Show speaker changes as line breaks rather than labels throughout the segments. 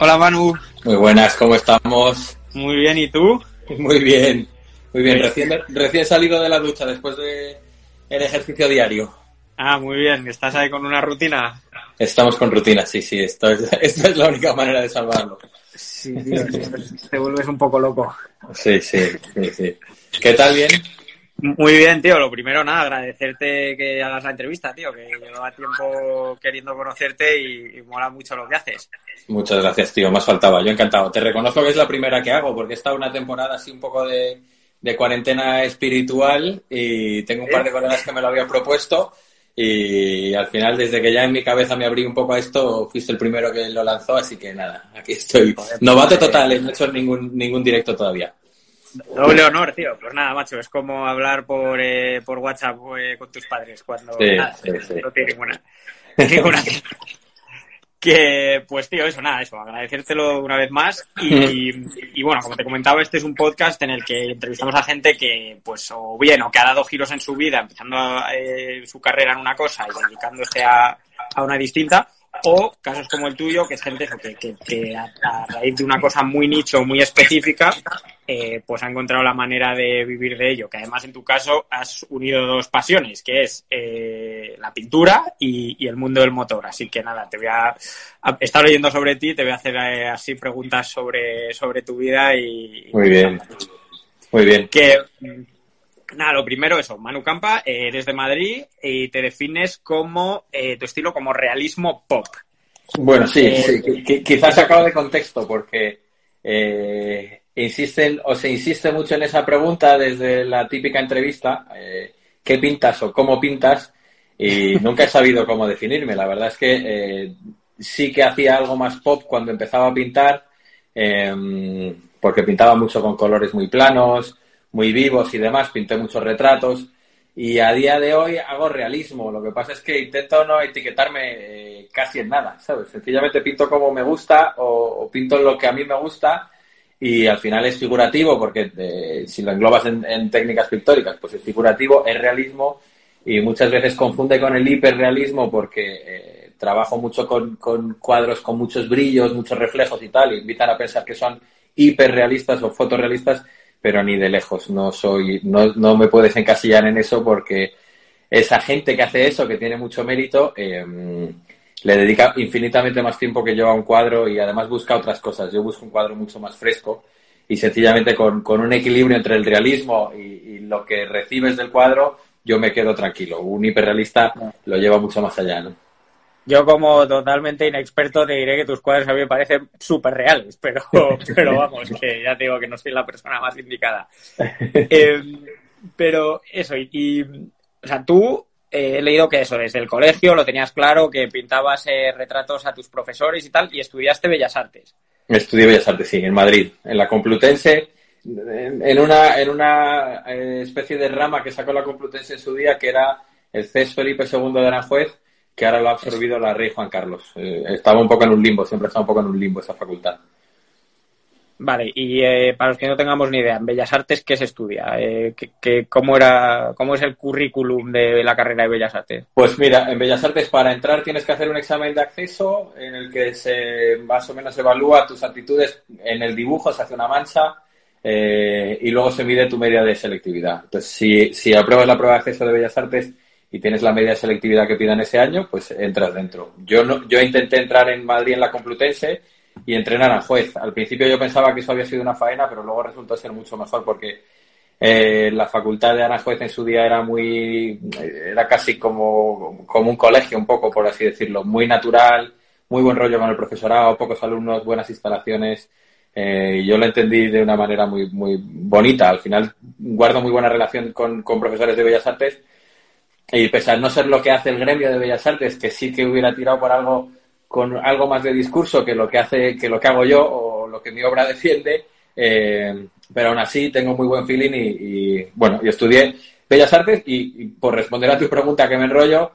Hola Manu.
Muy buenas, ¿cómo estamos?
Muy bien, ¿y tú?
Muy bien, muy bien. Recién, recién salido de la ducha después de el ejercicio diario.
Ah, muy bien. ¿Estás ahí con una rutina?
Estamos con rutina, sí, sí. Esto es, esta es la única manera de salvarlo.
Sí, tío, te vuelves un poco loco.
Sí, sí, sí, sí. ¿Qué tal, bien?
Muy bien, tío. Lo primero, nada, agradecerte que hagas la entrevista, tío, que llevaba tiempo queriendo conocerte y, mola mucho lo que haces.
Muchas gracias, tío. Más faltaba. Yo encantado. Te reconozco que es la primera que hago porque he estado una temporada así un poco de, cuarentena espiritual y tengo un par de colegas que me lo habían propuesto y al final, desde que ya en mi cabeza me abrí un poco a esto, fuiste el primero que lo lanzó, así que nada, aquí estoy. Novato total, eh, no he hecho ningún, ningún directo todavía.
Doble honor, tío. Pues nada, macho, es como hablar por, eh, por WhatsApp eh, con tus padres cuando nada, no tiene ninguna, ninguna. que, pues, tío, eso, nada, eso, agradecértelo una vez más. Y, y, bueno, como te comentaba, este es un podcast en el que entrevistamos a gente que, pues, o bien, o que ha dado giros en su vida, empezando eh, su carrera en una cosa y dedicándose a, a una distinta, o casos como el tuyo, que es gente que, que, a, raíz de una cosa muy nicho, muy específica, eh, pues ha encontrado la manera de vivir de ello. Que además en tu caso has unido dos pasiones, que es eh, la pintura y, el mundo del motor. Así que nada, te voy a, a estar leyendo sobre ti, te voy a hacer eh, así preguntas sobre, sobre tu vida y...
Muy bien. Muy bien.
Que, Nada, lo primero eso, Manu Campa, eres de Madrid y te defines como eh, tu estilo como realismo pop.
Bueno, sí, eh, quizás sacado de contexto porque eh, insisten o se insiste mucho en esa pregunta desde la típica entrevista, ¿qué pintas o cómo pintas? Y nunca he sabido cómo definirme. La verdad es que sí que hacía algo más pop cuando empezaba a pintar, porque pintaba mucho con colores muy planos, muy vivos y demás, pinté muchos retratos y a día de hoy hago realismo. Lo que pasa es que intento no etiquetarme eh, casi en nada, ¿sabes? Sencillamente pinto como me gusta o, pinto lo que a mí me gusta y al final es figurativo porque eh, si lo englobas en, técnicas pictóricas, pues es figurativo, es realismo y muchas veces confunde con el hiperrealismo porque eh, trabajo mucho con, con, cuadros con muchos brillos, muchos reflejos y tal, y invitan a pensar que son hiperrealistas o fotorrealistas pero ni de lejos. No soy, no, no me puedes encasillar en eso porque esa gente que hace eso, que tiene mucho mérito, em, le dedica infinitamente más tiempo que yo a un cuadro y además busca otras cosas. Yo busco un cuadro mucho más fresco y sencillamente con, con un equilibrio entre el realismo y, y, lo que recibes del cuadro, yo me quedo tranquilo. Un hiperrealista lo lleva mucho más allá, ¿no?
Yo como totalmente inexperto te diré que tus cuadros a mí me parecen súper reales, pero, pero vamos, que ya te digo que no soy la persona más indicada. Em, pero eso, y, o sea, tú eh, he leído que eso, desde el colegio lo tenías claro, que pintabas eh, retratos a tus profesores y tal, y estudiaste Bellas Artes.
Estudié Bellas Artes, sí, en Madrid, en la Complutense, en una, en una eh, especie de rama que sacó la Complutense en su día, que era el CES Felipe II de Aranjuez, que ahora lo ha absorbido la Rey Juan Carlos. Eh, estaba un poco en un limbo, siempre estaba un poco en un limbo esa facultad.
Vale, y eh, para los que no tengamos ni idea, en Bellas Artes, ¿qué se estudia? Eh, cómo, era, ¿Cómo es el currículum de la carrera de Bellas Artes?
Pues mira, en Bellas Artes para entrar tienes que hacer un examen de acceso en el que se más o menos evalúa tus aptitudes en el dibujo, se hace una mancha y luego se mide tu media de selectividad. Entonces, si, si apruebas la prueba de acceso de Bellas Artes, y tienes la media selectividad que pidan ese año, pues entras dentro. Yo no, yo intenté entrar en Madrid en la Complutense y entrenar a juez. Al principio yo pensaba que eso había sido una faena, pero luego resultó ser mucho mejor porque eh, la facultad de Aranjuez en su día era muy, era casi como, como un colegio un poco, por así decirlo, muy natural, muy buen rollo con el profesorado, pocos alumnos, buenas instalaciones. Eh, yo lo entendí de una manera muy, muy bonita. Al final guardo muy buena relación con, con profesores de Bellas Artes y pese a no ser lo que hace el gremio de Bellas Artes, que sí que hubiera tirado por algo con algo más de discurso que lo que hace, que lo que hago yo o lo que mi obra defiende, eh, pero aún así tengo muy buen feeling y, bueno, y estudié Bellas Artes y, por responder a tu pregunta que me enrollo,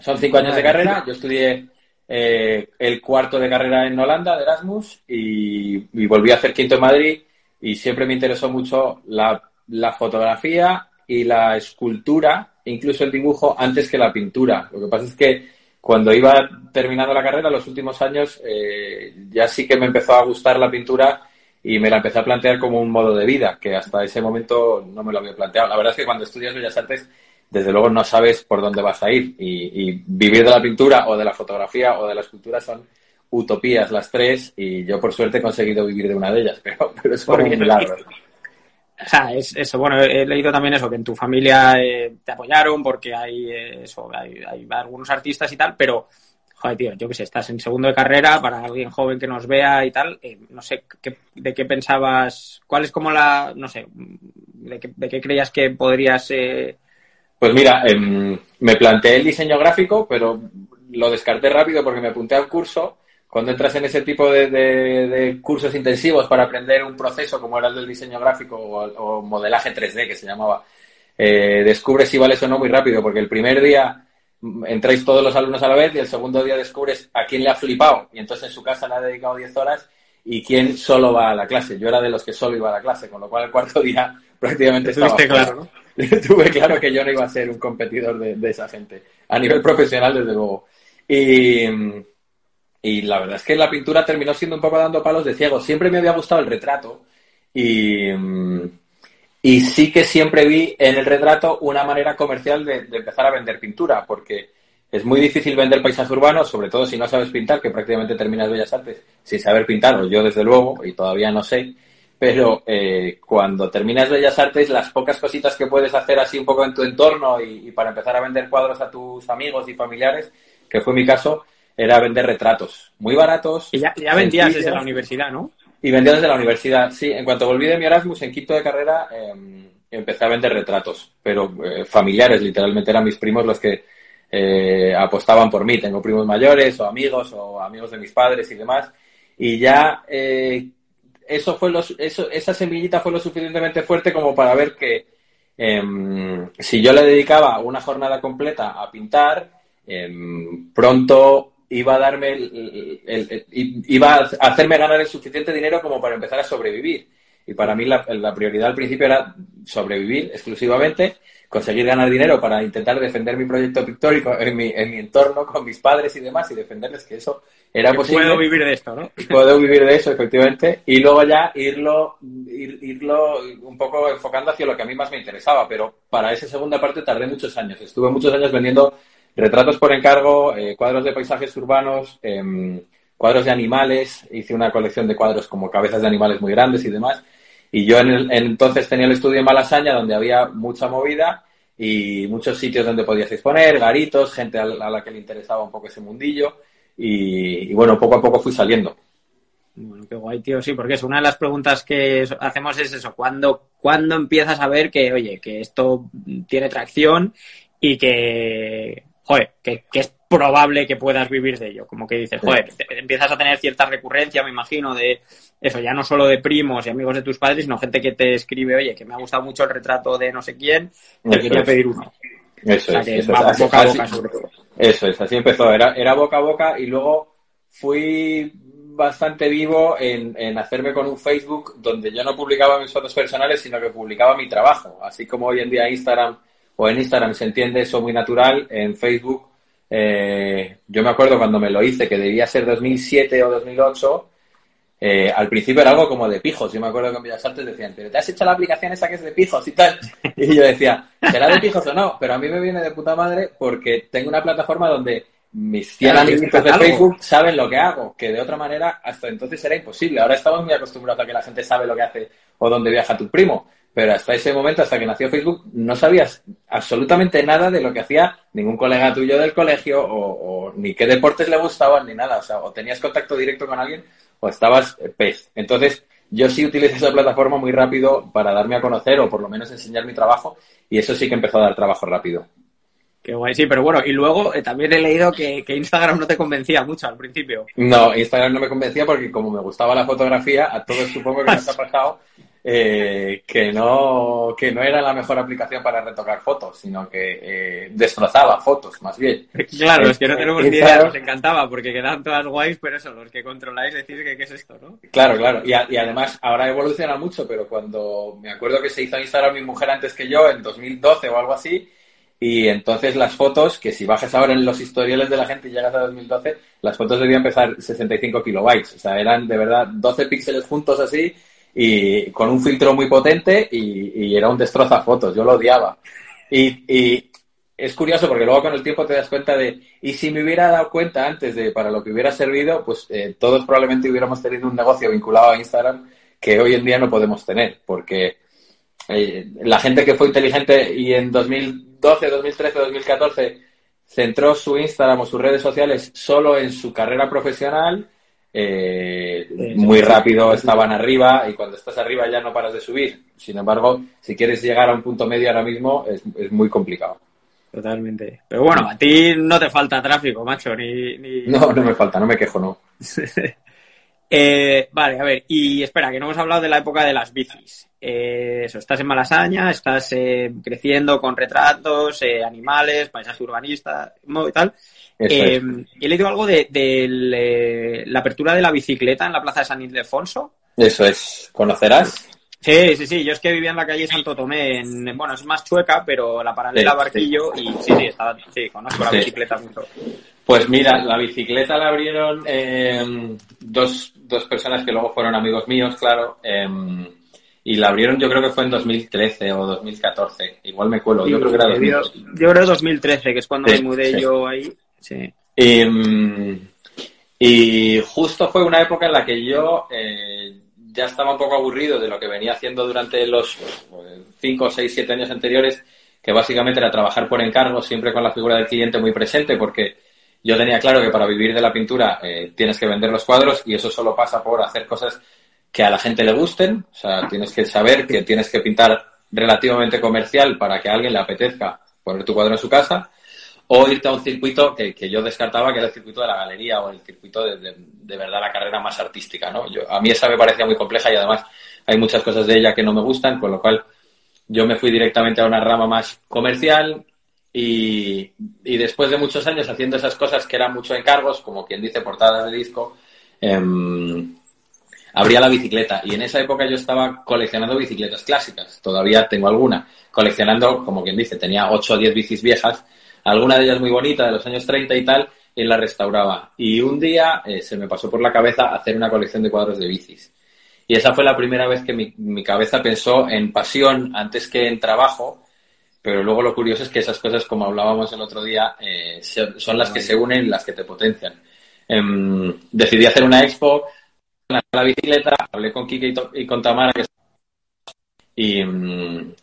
son cinco años de carrera, yo estudié eh, el cuarto de carrera en Holanda de Erasmus y, volví a hacer quinto en Madrid y siempre me interesó mucho la, la fotografía y la escultura incluso el dibujo antes que la pintura. Lo que pasa es que cuando iba terminando la carrera, los últimos años, eh, ya sí que me empezó a gustar la pintura y me la empecé a plantear como un modo de vida, que hasta ese momento no me lo había planteado. La verdad es que cuando estudias Bellas Artes, desde luego no sabes por dónde vas a ir y, vivir de la pintura o de la fotografía o de la escultura son utopías las tres y yo por suerte he conseguido vivir de una de ellas, pero, pero es por un milagro.
O sea, es eso. Bueno, he leído también eso, que en tu familia eh, te apoyaron porque hay, eh, eso, hay, algunos artistas y tal, pero, joder, tío, yo qué sé, estás en segundo de carrera para alguien joven que nos vea y tal. Eh, no sé, ¿de qué pensabas? ¿Cuál es como la, no sé, de qué, creías que podrías...
Pues mira, em, me planteé el diseño gráfico, pero lo descarté rápido porque me apunté al curso cuando entras en ese tipo de, cursos intensivos para aprender un proceso como era el del diseño gráfico o, modelaje 3D que se llamaba, eh, descubres si vales o no muy rápido, porque el primer día entráis todos los alumnos a la vez y el segundo día descubres a quién le ha flipado y entonces en su casa le ha dedicado 10 horas y quién solo va a la clase. Yo era de los que solo iba a la clase, con lo cual el cuarto día prácticamente estaba...
claro, ¿no?
Tuve claro que yo no iba a ser un competidor de, de esa gente, a nivel profesional desde luego. Y y la verdad es que la pintura terminó siendo un poco dando palos de ciego. Siempre me había gustado el retrato y, mm, y sí que siempre vi en el retrato una manera comercial de, empezar a vender pintura, porque es muy difícil vender paisaje urbano, sobre todo si no sabes pintar, que prácticamente terminas Bellas Artes sin saber pintar, o yo desde luego, y todavía no sé, pero eh, cuando terminas Bellas Artes, las pocas cositas que puedes hacer así un poco en tu entorno y para empezar a vender cuadros a tus amigos y familiares, que fue mi caso, era vender retratos muy baratos.
Y ya, ya vendías desde la universidad, ¿no?
Y vendía desde la universidad, sí. En cuanto volví de mi Erasmus en quinto de carrera, em, empecé a vender retratos, pero eh, familiares, literalmente eran mis primos los que eh, apostaban por mí. Tengo primos mayores o amigos o amigos de mis padres y demás. Y ya eh, eso fue los, eso, esa semillita fue lo suficientemente fuerte como para ver que em, si yo le dedicaba una jornada completa a pintar, em, pronto iba a darme el, iba a hacerme ganar el suficiente dinero como para empezar a sobrevivir. Y para mí la, prioridad al principio era sobrevivir exclusivamente, conseguir ganar dinero para intentar defender mi proyecto pictórico en mi, en mi entorno con mis padres y demás y defenderles que eso era posible.
Puedo vivir de esto, ¿no?
Puedo vivir de eso, efectivamente. Y luego ya irlo, irlo un poco enfocando hacia lo que a mí más me interesaba. Pero para esa segunda parte tardé muchos años. Estuve muchos años vendiendo Retratos por encargo, eh, cuadros de paisajes urbanos, em, cuadros de animales. Hice una colección de cuadros como cabezas de animales muy grandes y demás. Y yo en entonces tenía el estudio en Malasaña donde había mucha movida y muchos sitios donde podías exponer, garitos, gente a la, que le interesaba un poco ese mundillo. Y, bueno, poco a poco fui saliendo.
Bueno, qué guay, tío, sí, porque es una de las preguntas que hacemos es eso, ¿cuándo, ¿cuándo empiezas a ver que, oye, que esto tiene tracción y que, joder, que, es probable que puedas vivir de ello. Como que dices, joder, empiezas a tener cierta recurrencia, me imagino, de eso, ya no solo de primos y amigos de tus padres, sino gente que te escribe, oye, que me ha gustado mucho el retrato de no sé quién, te quería pedir uno.
Eso es, eso es. boca a boca sobre todo. Eso es, así empezó, era, era boca a boca y luego fui bastante vivo en, en, hacerme con un Facebook donde yo no publicaba mis fotos personales, sino que publicaba mi trabajo. Así como hoy en día Instagram o en Instagram se entiende eso muy natural, en Facebook, eh, yo me acuerdo cuando me lo hice, que debía ser 2007 o 2008, eh, al principio era algo como de pijos. Yo me acuerdo que en Bellas Artes decían, pero te has hecho la aplicación esa que es de pijos y tal. Y yo decía, ¿será de pijos o no? Pero a mí me viene de puta madre porque tengo una plataforma donde mis 100 amigos de Facebook saben lo que hago, que de otra manera hasta entonces era imposible. Ahora estamos muy acostumbrados a que la gente sabe lo que hace o dónde viaja tu primo. Pero hasta ese momento, hasta que nació Facebook, no sabías absolutamente nada de lo que hacía ningún colega tuyo del colegio o, ni qué deportes le gustaban ni nada. O sea, o tenías contacto directo con alguien o estabas pez. Entonces, yo sí utilicé esa plataforma muy rápido para darme a conocer o por lo menos enseñar mi trabajo y eso sí que empezó a dar trabajo rápido.
Qué guay, sí, pero bueno, y luego eh, también he leído que, que, Instagram no te convencía mucho al principio.
No, Instagram no me convencía porque como me gustaba la fotografía, a todos supongo que nos ha pasado eh, que, no, que no era la mejor aplicación para retocar fotos, sino que eh, destrozaba fotos, más bien.
Claro, es que no tenemos ni idea, nos encantaba, porque quedan todas guays, pero eso, los que controláis decís que qué es esto, ¿no?
Claro, claro, y, y además ahora evoluciona mucho, pero cuando me acuerdo que se hizo Instagram mi mujer antes que yo, en 2012 o algo así, y entonces las fotos, que si bajas ahora en los historiales de la gente y llegas a 2012, las fotos debían pesar 65 kilobytes. O sea, eran de verdad 12 píxeles juntos así y con un filtro muy potente y, era un destroza fotos. Yo lo odiaba. Y, es curioso porque luego con el tiempo te das cuenta de, y si me hubiera dado cuenta antes de para lo que hubiera servido, pues eh, todos probablemente hubiéramos tenido un negocio vinculado a Instagram que hoy en día no podemos tener, porque eh, la gente que fue inteligente y en 2012, 2013, 2014 centró su Instagram o sus redes sociales solo en su carrera profesional, eh, muy rápido estaban arriba y cuando estás arriba ya no paras de subir. Sin embargo, si quieres llegar a un punto medio ahora mismo es, muy complicado.
Totalmente. Pero bueno, a ti no te falta tráfico, macho, ni...
No, no me falta, no me quejo, no.
Eh, vale, a ver, y espera, que no hemos hablado de la época de las bicis. Eh, eso, estás en Malasaña, estás eh, creciendo con retratos, animales, paisaje urbanista y tal. he leído algo de, la apertura de la bicicleta en la plaza de San Ildefonso.
Eso es, ¿conocerás?
Sí, sí, sí, yo es que vivía en la calle Santo Tomé, en, bueno, es más chueca, pero la paralela Barquillo y sí, sí, estaba, sí, conozco la bicicleta mucho.
Pues mira, la bicicleta la abrieron em, dos, dos, personas que luego fueron amigos míos, claro. Em, y la abrieron yo creo que fue en 2013 o 2014. Igual me cuelo, yo creo que era 2013.
Yo, creo 2013, que es cuando me mudé yo ahí. Sí.
Em, y, justo fue una época en la que yo eh, ya estaba un poco aburrido de lo que venía haciendo durante los 5, 6, 7 años anteriores, que básicamente era trabajar por encargo, siempre con la figura del cliente muy presente, porque yo tenía claro que para vivir de la pintura eh, tienes que vender los cuadros y eso solo pasa por hacer cosas que a la gente le gusten. O sea, tienes que saber que tienes que pintar relativamente comercial para que a alguien le apetezca poner tu cuadro en su casa o irte a un circuito que, yo descartaba que era el circuito de la galería o el circuito de, de, verdad la carrera más artística, ¿no? Yo, a mí esa me parecía muy compleja y además hay muchas cosas de ella que no me gustan, con lo cual yo me fui directamente a una rama más comercial, y, después de muchos años haciendo esas cosas que eran mucho encargos, como quien dice portadas de disco, eh, abría la bicicleta. Y en esa época yo estaba coleccionando bicicletas clásicas. Todavía tengo alguna. Coleccionando, como quien dice, tenía 8 o 10 bicis viejas, alguna de ellas muy bonita, de los años 30 y tal, y la restauraba. Y un día eh, se me pasó por la cabeza hacer una colección de cuadros de bicis. Y esa fue la primera vez que mi cabeza pensó en pasión antes que en trabajo pero luego lo curioso es que esas cosas, como hablábamos el otro día, eh, son las que se unen, las que te potencian. Em, decidí hacer una expo, la bicicleta, hablé con Kike y con Tamara, y,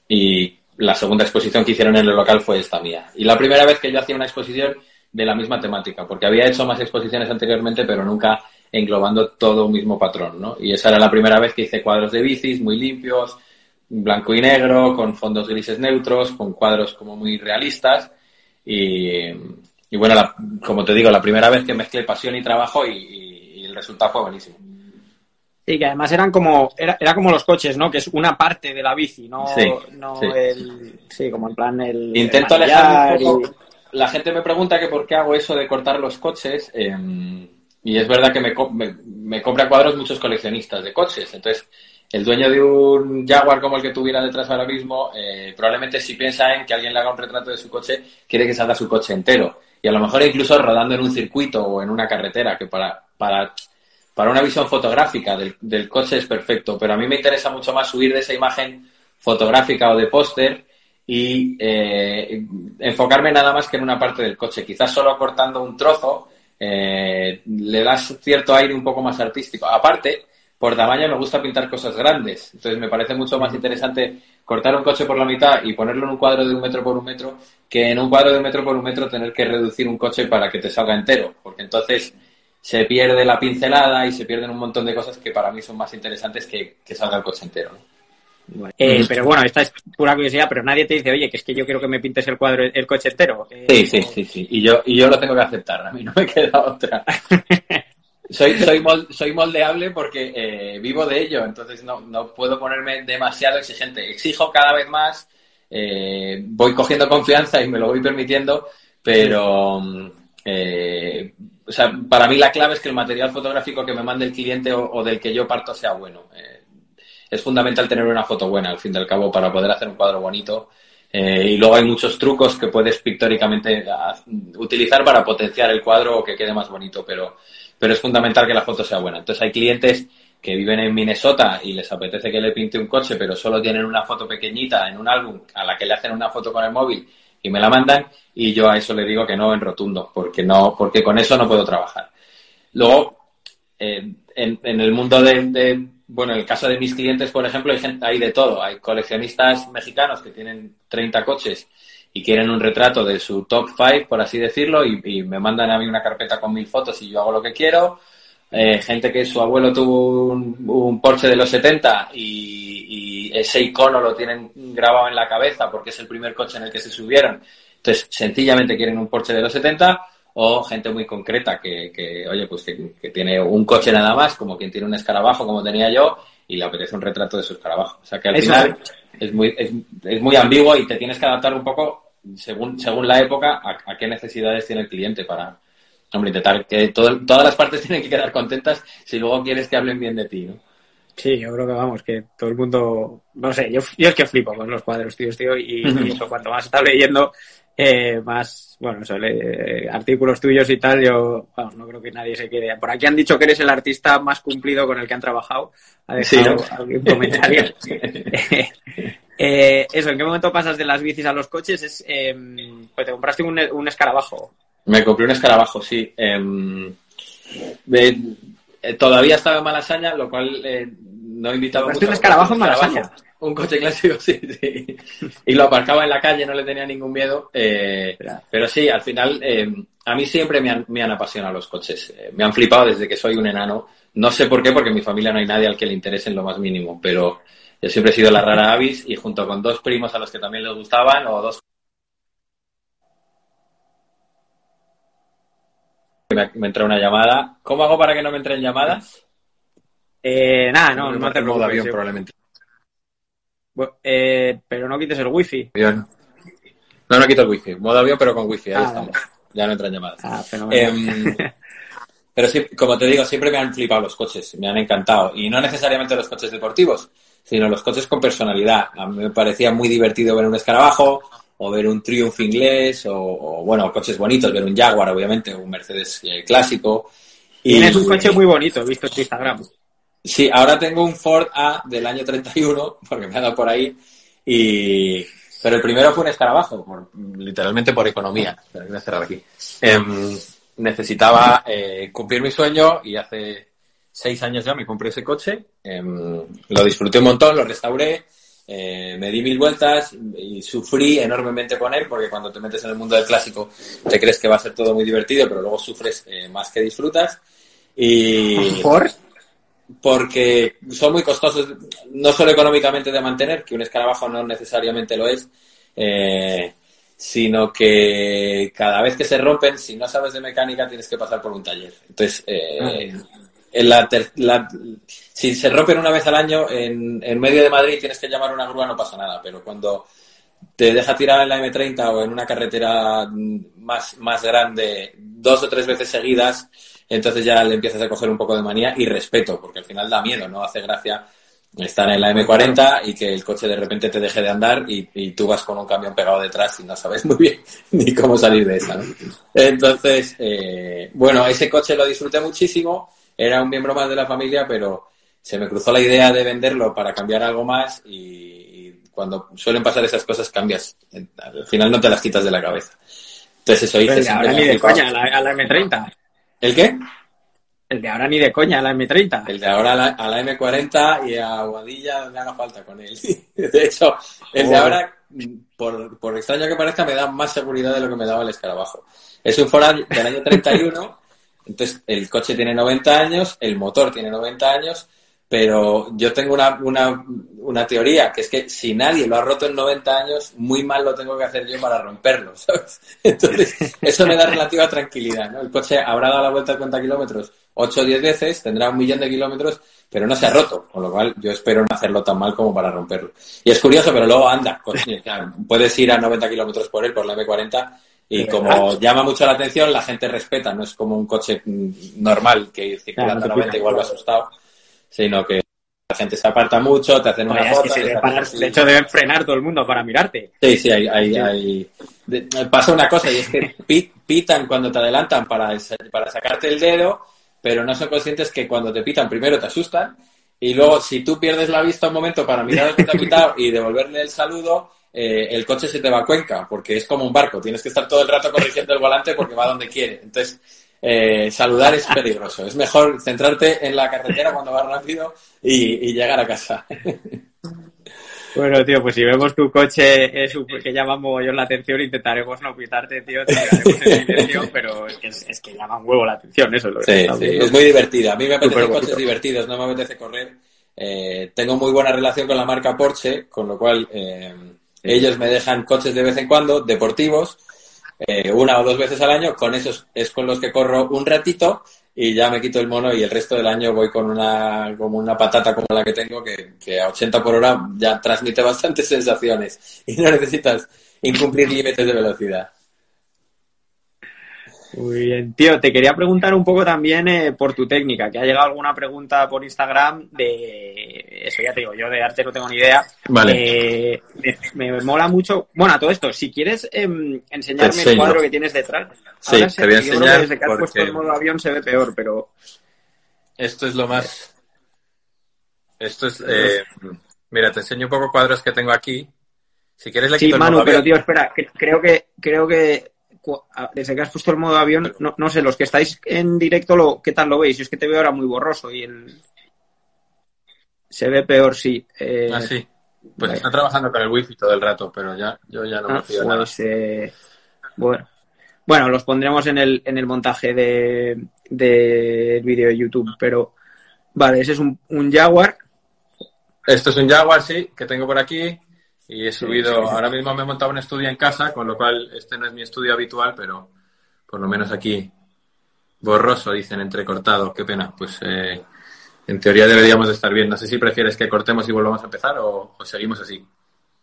y la segunda exposición que hicieron en el local fue esta mía. Y la primera vez que yo hacía una exposición de la misma temática, porque había hecho más exposiciones anteriormente, pero nunca englobando todo un mismo patrón, ¿no? Y esa era la primera vez que hice cuadros de bicis muy limpios, blanco y negro, con fondos grises neutros, con cuadros como muy realistas. Y, bueno, como te digo, la primera vez que mezclé pasión y trabajo y, el resultado fue buenísimo.
Sí, que además eran como, era, era, como los coches, ¿no? Que es una parte de la bici, no, sí, no el, sí, como en plan el...
Intento alejar un poco. La gente me pregunta que por qué hago eso de cortar los coches. Em, y es verdad que me, me, me compran cuadros muchos coleccionistas de coches. Entonces, el dueño de un Jaguar como el que tuviera detrás ahora mismo, eh, probablemente si piensa en que alguien le haga un retrato de su coche, quiere que salga su coche entero. Y a lo mejor incluso rodando en un circuito o en una carretera, que para, para, para una visión fotográfica del, coche es perfecto. Pero a mí me interesa mucho más subir de esa imagen fotográfica o de póster y eh, enfocarme nada más que en una parte del coche. Quizás solo cortando un trozo eh, le das cierto aire un poco más artístico. Aparte, por tamaño me gusta pintar cosas grandes. Entonces me parece mucho más interesante cortar un coche por la mitad y ponerlo en un cuadro de un metro por un metro que en un cuadro de un metro por un metro tener que reducir un coche para que te salga entero. Porque entonces se pierde la pincelada y se pierden un montón de cosas que para mí son más interesantes que, que salga el coche entero.
Eh, pero bueno, esta es pura curiosidad, pero nadie te dice, oye, que es que yo quiero que me pintes el cuadro, el coche entero.
sí, sí, sí, sí. Y yo, y yo lo tengo que aceptar, a mí no me queda otra. soy, soy, soy moldeable porque eh, vivo de ello, entonces no, no, puedo ponerme demasiado exigente. Exijo cada vez más, eh, voy cogiendo confianza y me lo voy permitiendo, pero eh, o sea, para mí la clave es que el material fotográfico que me mande el cliente o, del que yo parto sea bueno. es fundamental tener una foto buena, al fin y al cabo, para poder hacer un cuadro bonito. Eh, y luego hay muchos trucos que puedes pictóricamente ah, utilizar para potenciar el cuadro o que quede más bonito, pero, pero es fundamental que la foto sea buena. Entonces hay clientes que viven en Minnesota y les apetece que le pinte un coche, pero solo tienen una foto pequeñita en un álbum a la que le hacen una foto con el móvil y me la mandan y yo a eso le digo que no en rotundo, porque no, porque con eso no puedo trabajar. Luego, eh, en, el mundo de, bueno, en el caso de mis clientes, por ejemplo, hay, gente, hay de todo. Hay coleccionistas mexicanos que tienen 30 coches y quieren un retrato de su top 5, por así decirlo, y, me mandan a mí una carpeta con mil fotos y yo hago lo que quiero. Eh, gente que su abuelo tuvo un, Porsche de los 70 y, y, ese icono lo tienen grabado en la cabeza porque es el primer coche en el que se subieron. Entonces, sencillamente quieren un Porsche de los 70 o gente muy concreta que, que oye, pues que, tiene un coche nada más, como quien tiene un escarabajo como tenía yo, y le apetece un retrato de su escarabajo. O sea que al final es muy, es, es, muy ambiguo y te tienes que adaptar un poco según, según la época a, qué necesidades tiene el cliente para, hombre, intentar que todas las partes tienen que quedar contentas si luego quieres que hablen bien de ti, ¿no?
Sí, yo creo que vamos, que todo el mundo, no sé, yo, yo es que flipo con los cuadros, tío, tío, y, y eso, cuanto más está leyendo, eh, más, bueno, eso, artículos tuyos y tal, yo, vamos, no creo que nadie se quede. Por aquí han dicho que eres el artista más cumplido con el que han trabajado. Ha dejado algún comentario. eh, eso, ¿en qué momento pasas de las bicis a los coches? Es, em, pues te compraste un, un, escarabajo.
Me compré un escarabajo, sí. Em, eh, todavía estaba en Malasaña, lo cual eh, no invitaba
mucho. un escarabajo en Malasaña?
Un coche clásico, sí, sí. Y lo aparcaba en la calle, no le tenía ningún miedo. Eh, pero sí, al final, eh, a mí siempre me han, me han apasionado los coches. Eh, me han flipado desde que soy un enano. No sé por qué, porque en mi familia no hay nadie al que le interese en lo más mínimo, pero yo siempre he sido la rara avis y junto con dos primos a los que también les gustaban o dos me, me entra una llamada. ¿Cómo hago para que no me entren llamadas?
Eh, nada, no, no, no te
preocupes. avión, probablemente.
Eh, pero no quites el wifi.
Bien. No, no quito el wifi. Modo avión, pero con wifi. Ahí ah, estamos. Ya no entran llamadas.
Ah,
em, pero sí, como te digo, siempre me han flipado los coches. Me han encantado. Y no necesariamente los coches deportivos, sino los coches con personalidad. A mí me parecía muy divertido ver un escarabajo o ver un Triumph inglés o, bueno, coches bonitos, ver un Jaguar, obviamente, un Mercedes eh, clásico.
Y Tienes un coche muy bonito, visto en Instagram.
Sí, ahora tengo un Ford A del año 31, porque me ha dado por ahí, y... pero el primero fue un escarabajo, literalmente por economía. Pero voy a cerrar aquí. Em, necesitaba eh, cumplir mi sueño y hace seis años ya me compré ese coche. Em, lo disfruté un montón, lo restauré, eh, me di mil vueltas y sufrí enormemente con él, porque cuando te metes en el mundo del clásico te crees que va a ser todo muy divertido, pero luego sufres eh, más que disfrutas. Y...
¿Por?
Porque son muy costosos, no solo económicamente de mantener, que un escarabajo no necesariamente lo es, eh, sino que cada vez que se rompen, si no sabes de mecánica, tienes que pasar por un taller. Entonces, eh, ah. si se rompen una vez al año en, en medio de Madrid, tienes que llamar a una grúa, no pasa nada, pero cuando te deja tirar en la M30 o en una carretera más, más grande dos o tres veces seguidas, entonces ya le empiezas a coger un poco de manía y respeto, porque al final da miedo, no hace gracia estar en la M40 y que el coche de repente te deje de andar y, tú vas con un camión pegado detrás y no sabes muy bien ni cómo salir de esa. Entonces, eh, bueno, ese coche lo disfruté muchísimo, era un miembro más de la familia, pero se me cruzó la idea de venderlo para cambiar algo más y, cuando suelen pasar esas cosas cambias. Al final no te las quitas de la cabeza. Entonces eso hice.
Ahora ni de coña, a la M30.
¿El qué?
El de ahora ni de coña, a la M30.
El de ahora a la, M40 y a Guadilla donde haga falta con él. De hecho, el de ahora, por, por extraño que parezca, me da más seguridad de lo que me daba el escarabajo. Es un Ford del año 31, entonces el coche tiene 90 años, el motor tiene 90 años, pero yo tengo una, una, una, teoría, que es que si nadie lo ha roto en 90 años, muy mal lo tengo que hacer yo para romperlo, ¿sabes? Entonces, eso me da relativa tranquilidad, ¿no? El coche habrá dado la vuelta a 50 kilómetros 8 o 10 veces, tendrá un millón de kilómetros, pero no se ha roto, con lo cual yo espero no hacerlo tan mal como para romperlo. Y es curioso, pero luego anda, puedes ir a 90 kilómetros por él, por la M40, y como llama mucho la atención, la gente respeta, no es como un coche normal que circula a 90 igual va asustado sino que la gente se aparta mucho, te hacen una foto.
de hecho, deben frenar todo el mundo para mirarte.
Sí, sí, hay, hay, hay... pasa una cosa y es que pitan cuando te adelantan para, para sacarte el dedo, pero no son conscientes que cuando te pitan primero te asustan y luego si tú pierdes la vista un momento para mirar al que te ha pitado y devolverle el saludo, eh, el coche se te va a cuenca porque es como un barco, tienes que estar todo el rato corrigiendo el volante porque va donde quiere. Entonces, eh, saludar es peligroso. Es mejor centrarte en la carretera cuando vas rápido y, llegar a casa.
Bueno, tío, pues si vemos tu coche que llama mogollón la atención, intentaremos no pitarte, tío, te pero es que, es que llama un huevo la atención, eso
es Sí, sí, es muy divertida. A mí me apetecen coches divertidos, no me apetece correr. Eh, tengo muy buena relación con la marca Porsche, con lo cual eh, ellos me dejan coches de vez en cuando, deportivos, eh, una o dos veces al año, con esos es con los que corro un ratito y ya me quito el mono y el resto del año voy con una, como una patata como la que tengo que, que a 80 por hora ya transmite bastantes sensaciones y no necesitas incumplir límites de velocidad.
Muy bien, tío, te quería preguntar un poco también eh, por tu técnica, que ha llegado alguna pregunta por Instagram de eso ya te digo, yo de arte no tengo ni idea.
Vale.
Eh, me, mola mucho. Bueno, a todo esto, si quieres em, enseñarme el cuadro que tienes detrás.
Sí, te voy a enseñar.
desde que has puesto el modo avión se ve peor, pero.
Esto es lo más. Esto es. Eh, mira, te enseño un poco cuadros que tengo aquí. Si quieres le
quito sí, Manu, pero tío, espera, creo que creo que desde que has puesto el modo avión, no, sé, los que estáis en directo, lo, ¿qué tal lo veis? Yo es que te veo ahora muy borroso y el... Se ve peor, sí.
Eh, ah, sí. Pues está trabajando con el wifi todo el rato, pero ya, yo ya no me ah, fío nada.
Pues, eh, bueno. bueno, los pondremos en el, en el montaje del de, vídeo de YouTube, pero vale, ese es un, un Jaguar.
Esto es un Jaguar, sí, que tengo por aquí. Y he subido, ahora mismo me he montado un estudio en casa, con lo cual este no es mi estudio habitual, pero por lo menos aquí borroso, dicen, entrecortado, qué pena. Pues eh, en teoría deberíamos de estar bien. No sé si prefieres que cortemos y volvamos a empezar o, seguimos así.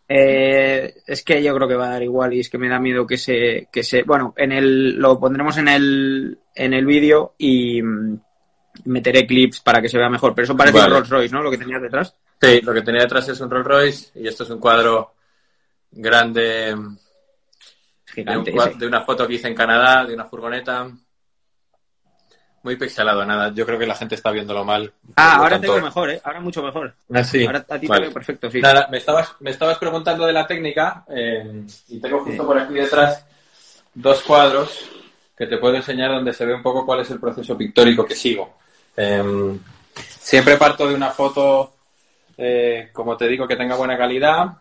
Eh, es que yo creo que va a dar igual y es que me da miedo que se, que se, bueno, en el, lo pondremos en el, en el vídeo y mm, meteré clips para que se vea mejor. Pero eso parece un Rolls Royce, ¿no? Lo que tenías detrás.
Sí, lo que tenía detrás es un Rolls Royce y esto es un cuadro grande
Gigante,
de, una foto que hice en Canadá, de una furgoneta. Muy pixelado, nada. Yo creo que la gente está viéndolo mal.
Ah, ahora tengo mejor, ¿eh? Ahora mucho mejor.
Ah, sí.
Ahora a ti te veo perfecto, sí.
Nada, me estabas, me estabas preguntando de la técnica eh, y tengo justo por aquí detrás dos cuadros que te puedo enseñar donde se ve un poco cuál es el proceso pictórico que sigo. Em, siempre parto de una foto eh, como te digo, que tenga buena calidad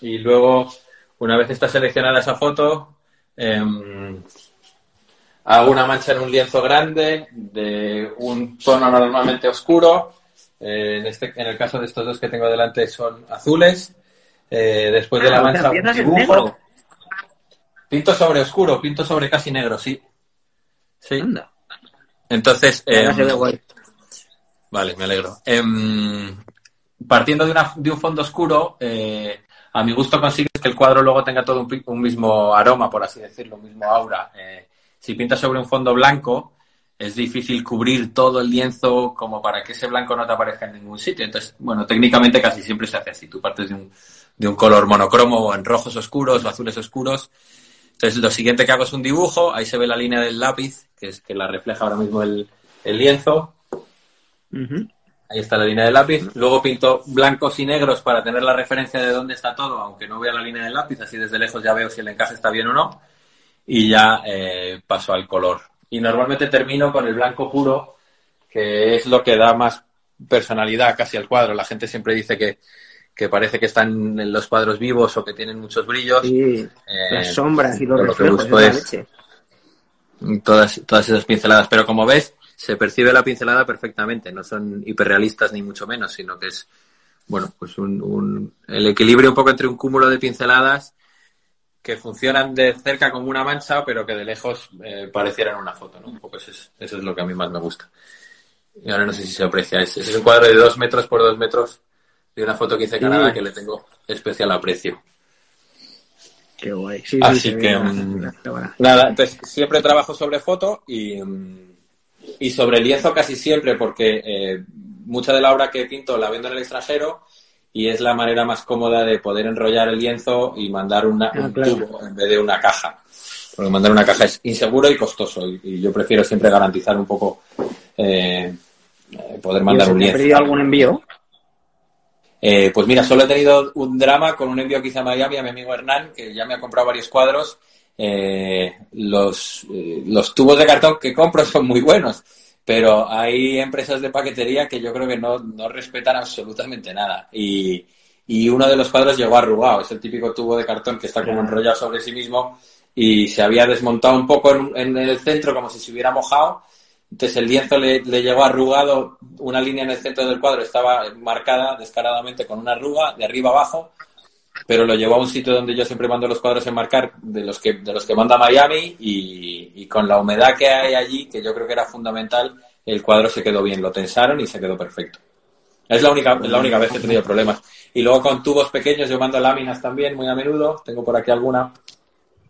y luego, una vez está seleccionada esa foto, em, hago una mancha en un lienzo grande de un tono normalmente oscuro. Eh, en, este, en el caso de estos dos que tengo delante son azules. Eh, después de la ah, mancha, dibujo. Pinto sobre oscuro, pinto sobre casi negro, sí. Sí. Entonces. Em, vale, me alegro. Em, partiendo de, una, de un fondo oscuro, eh, a mi gusto consigues que el cuadro luego tenga todo un, mismo aroma, por así decirlo, un mismo aura. Eh, si pintas sobre un fondo blanco, es difícil cubrir todo el lienzo como para que ese blanco no te aparezca en ningún sitio. Entonces, bueno, técnicamente casi siempre se hace así. Tú partes de un, de un color monocromo o en rojos oscuros o azules oscuros. Entonces, lo siguiente que hago es un dibujo. Ahí se ve la línea del lápiz, que es que la refleja ahora mismo el, el lienzo. Ahí está la línea del lápiz. Luego pinto blancos y negros para tener la referencia de dónde está todo, aunque no vea la línea del lápiz, así desde lejos ya veo si el encaje está bien o no. Y ya eh, paso al color. Y normalmente termino con el blanco puro, que es lo que da más personalidad casi al cuadro. La gente siempre dice que, que parece que están en los cuadros vivos o que tienen muchos brillos.
Sí, eh, las sombras y los reflejos.
que todas, todas esas pinceladas. Pero como ves, se percibe la pincelada perfectamente. No son hiperrealistas ni mucho menos, sino que es, bueno, pues un, el equilibrio un poco entre un cúmulo de pinceladas que funcionan de cerca como una mancha, pero que de lejos eh, parecieran una foto, ¿no? Un poco eso es, eso es lo que a mí más me gusta. Y ahora no sé si se aprecia. Ese es un cuadro de dos metros por dos metros de una foto que hice en Canadá que le tengo especial aprecio.
Qué guay. Sí,
Así que, mm, nada, entonces siempre trabajo sobre foto y, mm, y sobre el lienzo casi siempre, porque eh, mucha de la obra que pinto la vendo en el extranjero y es la manera más cómoda de poder enrollar el lienzo y mandar una, ah, un tubo en vez de una caja. Porque mandar una caja es inseguro y costoso y, yo prefiero siempre garantizar un poco eh, poder mandar un lienzo.
¿Has pedido algún envío?
Eh, pues mira, solo he tenido un drama con un envío que hice a Miami a mi amigo Hernán, que ya me ha comprado varios cuadros. Eh, los, los tubos de cartón que compro son muy buenos, pero hay empresas de paquetería que yo creo que no, no respetan absolutamente nada. Y, y, uno de los cuadros llegó arrugado, es el típico tubo de cartón que está como enrollado sobre sí mismo y se había desmontado un poco en, en el centro como si se hubiera mojado. Entonces el lienzo le, le, llegó arrugado, una línea en el centro del cuadro estaba marcada descaradamente con una arruga de arriba abajo, pero lo llevó a un sitio donde yo siempre mando los cuadros en marcar, de los que, de los que manda Miami, y, con la humedad que hay allí, que yo creo que era fundamental, el cuadro se quedó bien, lo tensaron y se quedó perfecto. Es la única, la única vez que he tenido problemas. Y luego con tubos pequeños yo mando láminas también muy a menudo, tengo por aquí alguna.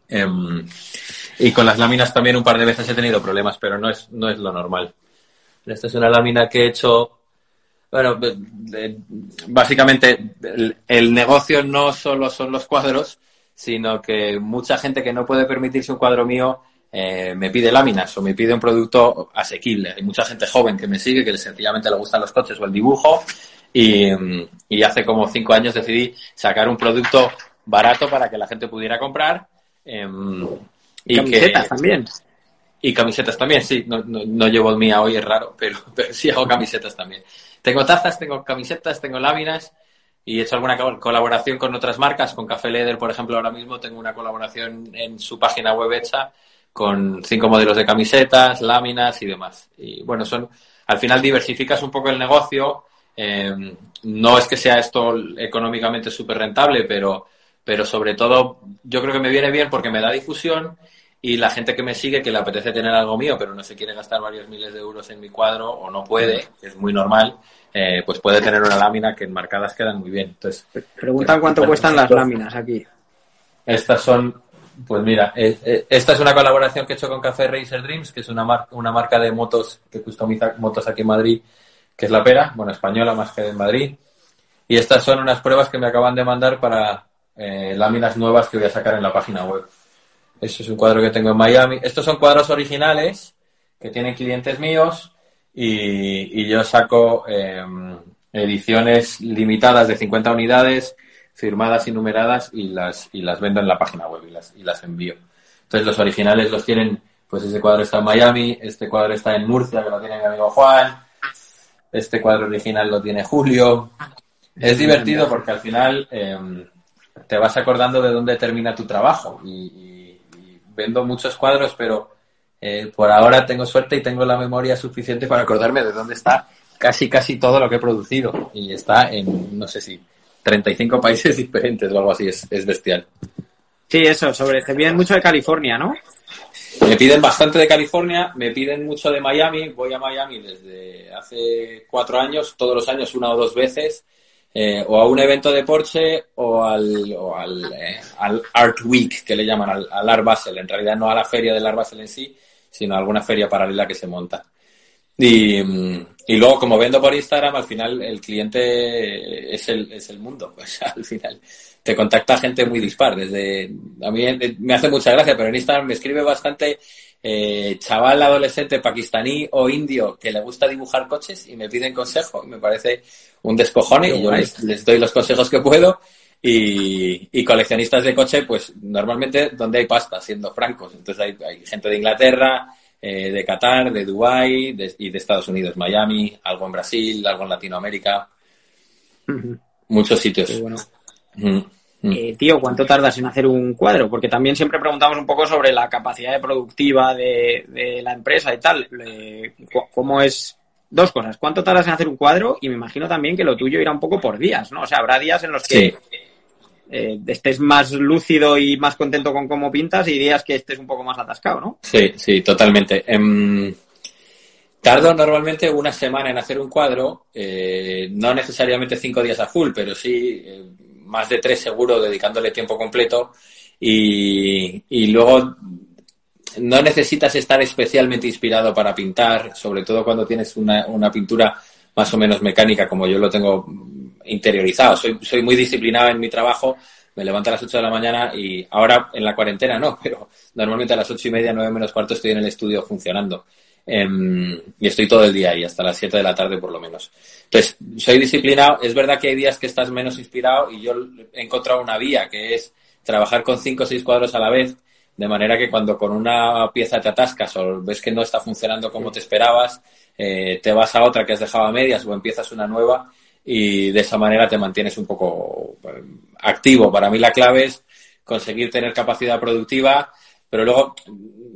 Em, y con las láminas también un par de veces he tenido problemas, pero no es, no es lo normal. Esta es una lámina que he hecho. Bueno, básicamente el, negocio no solo son los cuadros, sino que mucha gente que no puede permitirse un cuadro mío eh, me pide láminas o me pide un producto asequible. Hay mucha gente joven que me sigue, que sencillamente le gustan los coches o el dibujo. Y, hace como cinco años decidí sacar un producto barato para que la gente pudiera comprar. Em,
y camisetas también.
Y camisetas también, sí. No, no, llevo el mía hoy, es raro, pero, pero sí hago camisetas también. Tengo tazas, tengo camisetas, tengo láminas y he hecho alguna colaboración con otras marcas. Con Café Leder, por ejemplo, ahora mismo tengo una colaboración en su página web hecha con cinco modelos de camisetas, láminas y demás. Y bueno, son al final diversificas un poco el negocio. Eh, no es que sea esto económicamente súper rentable, pero, pero sobre todo yo creo que me viene bien porque me da difusión y la gente que me sigue que le apetece tener algo mío, pero no se quiere gastar varios miles de euros en mi cuadro o no puede, es muy normal, eh, pues puede tener una lámina que enmarcadas quedan muy bien. Entonces,
Preguntan cuánto cuestan las láminas aquí.
Estas son pues mira, eh, eh, esta es una colaboración que he hecho con Café Racer Dreams, que es una, una marca de motos que customiza motos aquí en Madrid, que es la pera, bueno, española más que en Madrid. Y estas son unas pruebas que me acaban de mandar para eh, láminas nuevas que voy a sacar en la página web. Eso es un cuadro que tengo en Miami. Estos son cuadros originales que tienen clientes míos y, y yo saco em, ediciones limitadas de 50 unidades firmadas y numeradas y las, y las vendo en la página web y las, y las envío. Entonces los originales los tienen, pues ese cuadro está en Miami, este cuadro está en Murcia, que lo tiene mi amigo Juan, este cuadro original lo tiene Julio. Es divertido porque al final em, te vas acordando de dónde termina tu trabajo y, vendo muchos cuadros, pero eh, por ahora tengo suerte y tengo la memoria suficiente para acordarme de dónde está casi casi todo lo que he producido y está en, no sé si 35 países diferentes o algo así, es, bestial.
Sí, eso, sobre, te piden mucho de California, ¿no?
Me piden bastante de California, me piden mucho de Miami, voy a Miami desde hace cuatro años, todos los años una o dos veces, eh, o a un evento de Porsche o al, o al, eh, Art Week, que le llaman, al, Art Basel, en realidad no a la feria del Art Basel en sí, sino a alguna feria paralela que se monta. Y, y luego, como vendo por Instagram, al final el cliente es el, es el mundo. Pues al final te contacta gente muy dispar. Desde, a mí me hace mucha gracia, pero en Instagram me escribe bastante eh, chaval adolescente pakistaní o indio que le gusta dibujar coches y me piden consejo. Y me parece un descojone y yo les, doy los consejos que puedo. Y, y, coleccionistas de coche, pues normalmente donde hay pasta, siendo francos. Entonces hay, hay gente de Inglaterra, eh, de Qatar, de Dubái y de Estados Unidos, Miami, algo en Brasil, algo en Latinoamérica. Muchos sitios.
Eh, tío, ¿cuánto tardas en hacer un cuadro? Porque también siempre preguntamos un poco sobre la capacidad productiva de, la empresa y tal. ¿Cómo es? Dos cosas. ¿Cuánto tardas en hacer un cuadro? Y me imagino también que lo tuyo irá un poco por días, ¿no? O sea, habrá días en los que eh, estés más lúcido y más contento con cómo pintas y días que estés un poco más atascado, ¿no?
Sí, sí, totalmente. Em, tardo normalmente una semana en hacer un cuadro, eh, no necesariamente cinco días a full, pero sí eh, más de tres seguro dedicándole tiempo completo y, y luego no necesitas estar especialmente inspirado para pintar, sobre todo cuando tienes una, una pintura más o menos mecánica como yo lo tengo interiorizado. Soy, soy muy disciplinado en mi trabajo, me levanto a las 8 de la mañana y ahora en la cuarentena no, pero normalmente a las ocho y media, nueve menos cuarto estoy en el estudio funcionando. Em, y estoy todo el día ahí, hasta las 7 de la tarde por lo menos. Entonces, soy disciplinado. Es verdad que hay días que estás menos inspirado y yo he encontrado una vía que es trabajar con cinco o seis cuadros a la vez, de manera que cuando con una pieza te atascas o ves que no está funcionando como te esperabas, eh, te vas a otra que has dejado a medias o empiezas una nueva y de esa manera te mantienes un poco eh, activo. Para mí la clave es conseguir tener capacidad productiva, pero luego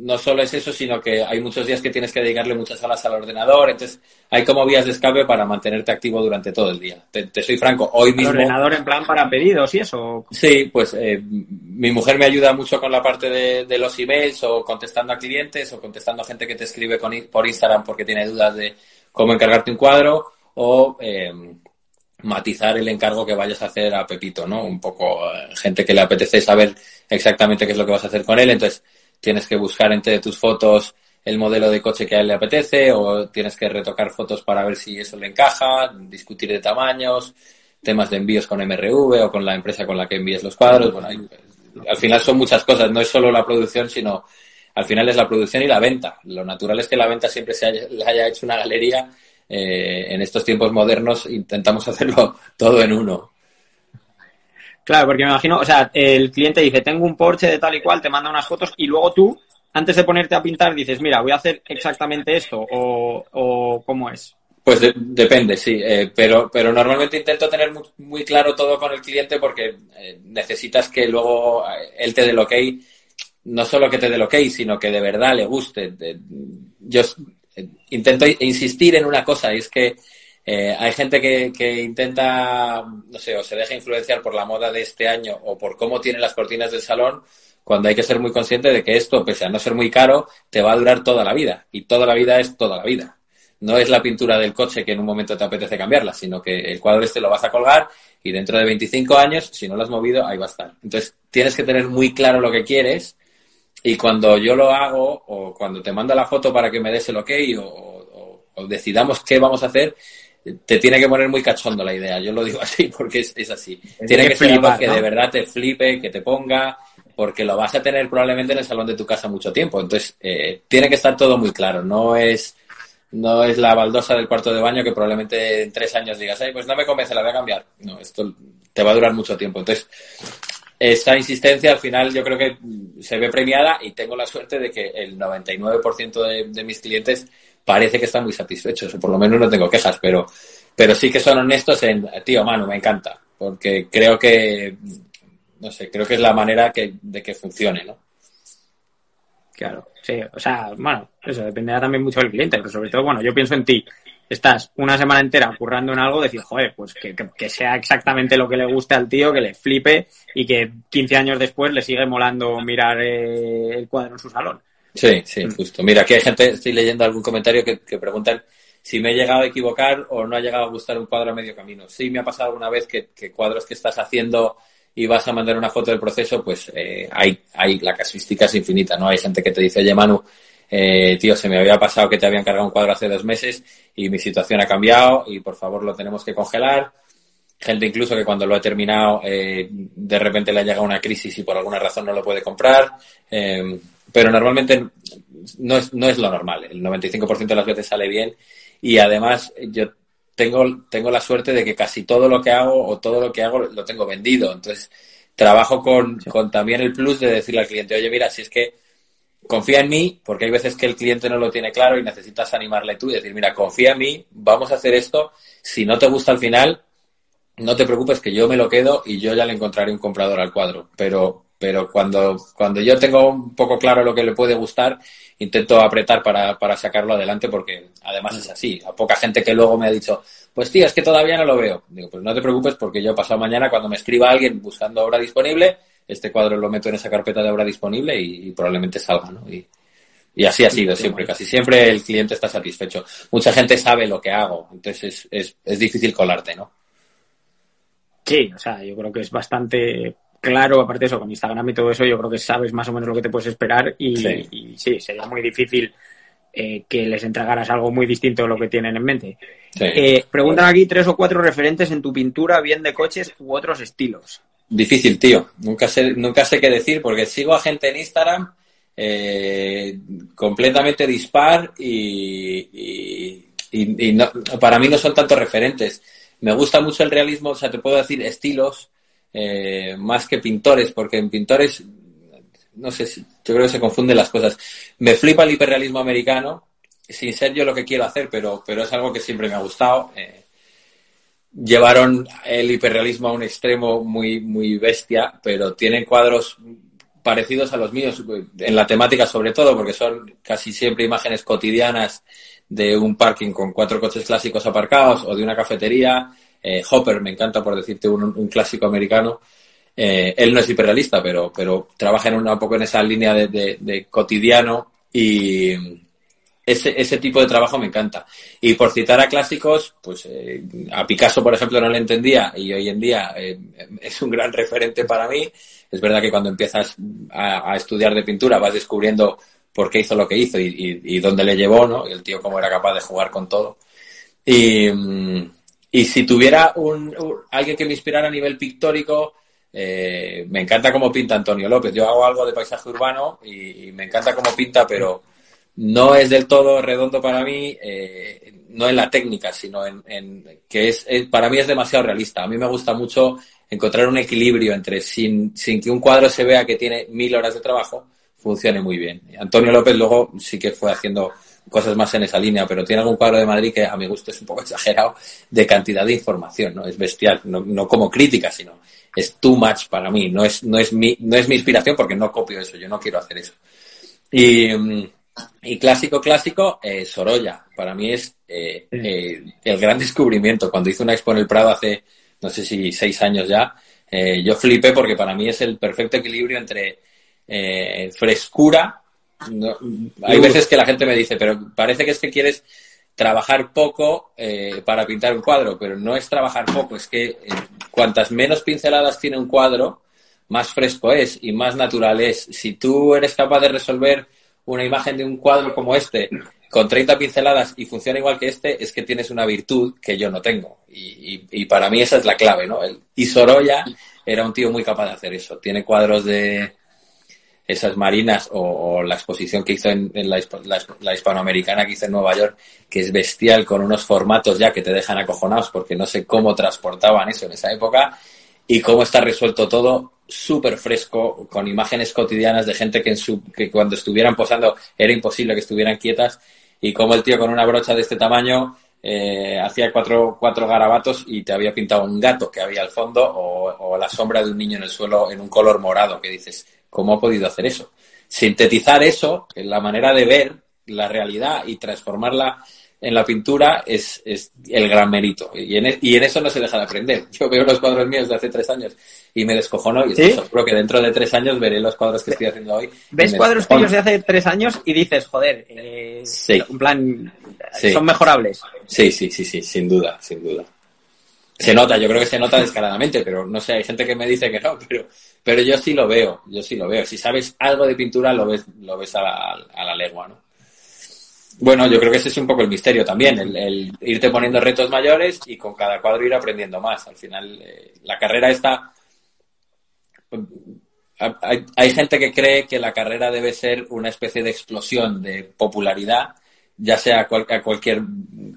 no solo es eso, sino que hay muchos días que tienes que dedicarle muchas horas al ordenador, entonces hay como vías de escape para mantenerte activo durante todo el día. Te, soy franco, hoy mismo...
ordenador en plan para pedidos y eso?
Sí, pues eh, mi mujer me ayuda mucho con la parte de, los emails o contestando a clientes o contestando a gente que te escribe por Instagram porque tiene dudas de cómo encargarte un cuadro o... Eh, matizar el encargo que vayas a hacer a Pepito, ¿no? Un poco eh, gente que le apetece saber exactamente qué es lo que vas a hacer con él, entonces tienes que buscar entre tus fotos el modelo de coche que a él le apetece o tienes que retocar fotos para ver si eso le encaja, discutir de tamaños, temas de envíos con MRV o con la empresa con la que envíes los cuadros. Bueno, al final son muchas cosas, no es solo la producción, sino al final es la producción y la venta. Lo natural es que la venta siempre se haya, haya hecho una galería. Eh, en estos tiempos modernos intentamos hacerlo todo en uno.
Claro, porque me imagino, o sea, el cliente dice, tengo un Porsche de tal y cual, te manda unas fotos y luego tú, antes de ponerte a pintar, dices, mira, voy a hacer exactamente esto o, o cómo es.
Pues depende, sí, eh, pero, pero normalmente intento tener muy, claro todo con el cliente porque eh, necesitas que luego eh, él te dé el ok, no solo que te dé el ok, sino que de verdad le guste. Yo intento insistir en una cosa, y es que eh, hay gente que, intenta, no sé, o se deja influenciar por la moda de este año o por cómo tienen las cortinas del salón, cuando hay que ser muy consciente de que esto, pese a no ser muy caro, te va a durar toda la vida. Y toda la vida es toda la vida. No es la pintura del coche que en un momento te apetece cambiarla, sino que el cuadro este lo vas a colgar y dentro de 25 años, si no lo has movido, ahí va a estar. Entonces, tienes que tener muy claro lo que quieres y cuando yo lo hago o cuando te mando la foto para que me des el ok o decidamos qué vamos a hacer, te tiene que poner muy cachondo la idea. Yo lo digo así porque es, así. tiene que, ser algo que de verdad te flipe, que te ponga, porque lo vas a tener probablemente en el salón de tu casa mucho tiempo. Entonces, eh, tiene que estar todo muy claro. No es, no es la baldosa del cuarto de baño que probablemente en tres años digas, Ay, pues no me convence, la voy a cambiar. No, esto te va a durar mucho tiempo. Entonces, esa insistencia al final yo creo que se ve premiada y tengo la suerte de que el 99% de, de mis clientes parece que están muy satisfechos, o por lo menos no tengo quejas, pero, pero sí que son honestos en, tío, mano, me encanta, porque creo que, no sé, creo que es la manera que, de que funcione, ¿no?
Claro, sí, o sea, bueno, eso dependerá también mucho del cliente, pero sobre todo, bueno, yo pienso en ti. Estás una semana entera currando en algo, decir, joder, pues que, que, sea exactamente lo que le guste al tío, que le flipe y que 15 años después le sigue molando mirar eh, el cuadro en su salón.
Sí, sí, mm. justo. Mira, aquí hay gente, estoy leyendo algún comentario que, preguntan si me he llegado a equivocar o no ha llegado a gustar un cuadro a medio camino. Sí, me ha pasado alguna vez que, cuadros que estás haciendo y vas a mandar una foto del proceso, pues eh, hay, hay, la casuística es infinita, ¿no? Hay gente que te dice, oye, Manu, eh, tío, se me había pasado que te habían cargado un cuadro hace dos meses y mi situación ha cambiado y por favor lo tenemos que congelar. Gente incluso que cuando lo ha terminado eh, de repente le ha llegado una crisis y por alguna razón no lo puede comprar. Pero normalmente no es, no es lo normal. El 95% de las veces sale bien y además yo tengo, tengo la suerte de que casi todo lo que hago o todo lo que hago lo tengo vendido. Entonces, trabajo con, con también el plus de decirle al cliente, oye, mira, si es que confía en mí, porque hay veces que el cliente no lo tiene claro y necesitas animarle tú y decir, mira, confía en mí, vamos a hacer esto. Si no te gusta al final, no te preocupes que yo me lo quedo y yo ya le encontraré un comprador al cuadro. Pero, pero cuando, cuando yo tengo un poco claro lo que le puede gustar, intento apretar para, para sacarlo adelante porque además es así. A poca gente que luego me ha dicho, pues tío, es que todavía no lo veo. Digo, pues no te preocupes porque yo pasado mañana cuando me escriba alguien buscando obra disponible, este cuadro lo meto en esa carpeta de obra disponible y, probablemente salga, ¿no? Y, y así ha sido siempre, casi siempre el cliente está satisfecho. Mucha gente sabe lo que hago, entonces es, es, es difícil colarte, ¿no?
Sí, o sea, yo creo que es bastante claro, aparte de eso, con Instagram y todo eso, yo creo que sabes más o menos lo que te puedes esperar y sí, sería muy difícil eh, que les entregaras algo muy distinto de lo que tienen en mente. Eh, preguntan aquí tres o cuatro referentes en tu pintura, bien de coches u otros estilos.
Difícil, tío. Nunca sé, nunca sé qué decir porque sigo a gente en Instagram eh, completamente dispar y, para mí no son tantos referentes. Me gusta mucho el realismo, o sea, te puedo decir estilos más que pintores, porque en pintores no sé, si, yo creo que se confunden las cosas. Me flipa el hiperrealismo americano, sin ser yo lo que quiero hacer, pero, pero es algo que siempre me ha gustado. Eh, llevaron el hiperrealismo a un extremo muy, muy bestia, pero tienen cuadros parecidos a los míos, en la temática sobre todo, porque son casi siempre imágenes cotidianas de un parking con cuatro coches clásicos aparcados o de una cafetería. Eh, Hopper, me encanta por decirte un clásico americano. Eh, él no es hiperrealista, pero, pero trabaja en un poco en esa línea de, cotidiano y ese, ese, tipo de trabajo me encanta. Y por citar a clásicos, pues eh, a Picasso, por ejemplo, no le entendía y hoy en día es un gran referente para mí. Es verdad que cuando empiezas a, estudiar de pintura vas descubriendo por qué hizo lo que hizo y, dónde le llevó, ¿no? Y el tío cómo era capaz de jugar con todo. Y, y si tuviera un, alguien que me inspirara a nivel pictórico, eh, me encanta cómo pinta Antonio López. Yo hago algo de paisaje urbano y, me encanta cómo pinta, pero no es del todo redondo para mí, eh, no en la técnica, sino en, que es, para mí es demasiado realista. A mí me gusta mucho encontrar un equilibrio entre sin, sin que un cuadro se vea que tiene mil horas de trabajo, funcione muy bien. Antonio López luego sí que fue haciendo cosas más en esa línea, pero tiene algún cuadro de Madrid que a mi gusto es un poco exagerado de cantidad de información, ¿no? Es bestial, no, no como crítica, sino es too much para mí, no es, no es, mi, no es mi inspiración porque no copio eso, yo no quiero hacer eso. Y, mm, y clásico, clásico, eh, Sorolla, para mí es eh, eh, el gran descubrimiento. Cuando hice una expo en el Prado hace, no sé si seis años ya, yo flipé porque para mí es el perfecto equilibrio entre frescura. Hay veces que la gente me dice, pero parece que es que quieres trabajar poco eh, para pintar un cuadro, pero no es trabajar poco, es que eh, cuantas menos pinceladas tiene un cuadro, más fresco es y más natural es. Si tú eres capaz de resolver una imagen de un cuadro como este con 30 pinceladas y funciona igual que este, es que tienes una virtud que yo no tengo. Y, para mí esa es la clave, ¿no? y Sorolla era un tío muy capaz de hacer eso. Tiene cuadros de, esas marinas o, la exposición que hizo en, la, hispanoamericana que hizo en Nueva York, que es bestial con unos formatos ya que te dejan acojonados porque no sé cómo transportaban eso en esa época y cómo está resuelto todo súper fresco, con imágenes cotidianas de gente que, en su, que cuando estuvieran posando era imposible que estuvieran quietas y cómo el tío con una brocha de este tamaño eh, hacía cuatro, cuatro garabatos y te había pintado un gato que había al fondo o, o, la sombra de un niño en el suelo en un color morado que dices, ¿Cómo ha podido hacer eso? Sintetizar eso, en la manera de ver la realidad y transformarla en la pintura es, el gran mérito. Y en, e, y en, eso no se deja de aprender. Yo veo los cuadros míos de hace tres años y me descojono y ¿Sí? creo que dentro de tres años veré los cuadros que estoy haciendo hoy.
¿Ves cuadros tuyos de hace tres años y dices, joder, eh, en plan, son mejorables?
Sí, sí, sí, sí, sin duda, sin duda. Se nota, yo creo que se nota descaradamente, pero no sé, hay gente que me dice que no, pero, pero yo sí lo veo, yo sí lo veo. Si sabes algo de pintura, lo ves, lo ves a la, a la legua, ¿no? Bueno, yo creo que ese es un poco el misterio también, el, irte poniendo retos mayores y con cada cuadro ir aprendiendo más. Al final, eh, la carrera está... Hay, hay, gente que cree que la carrera debe ser una especie de explosión de popularidad, ya sea a, cualquier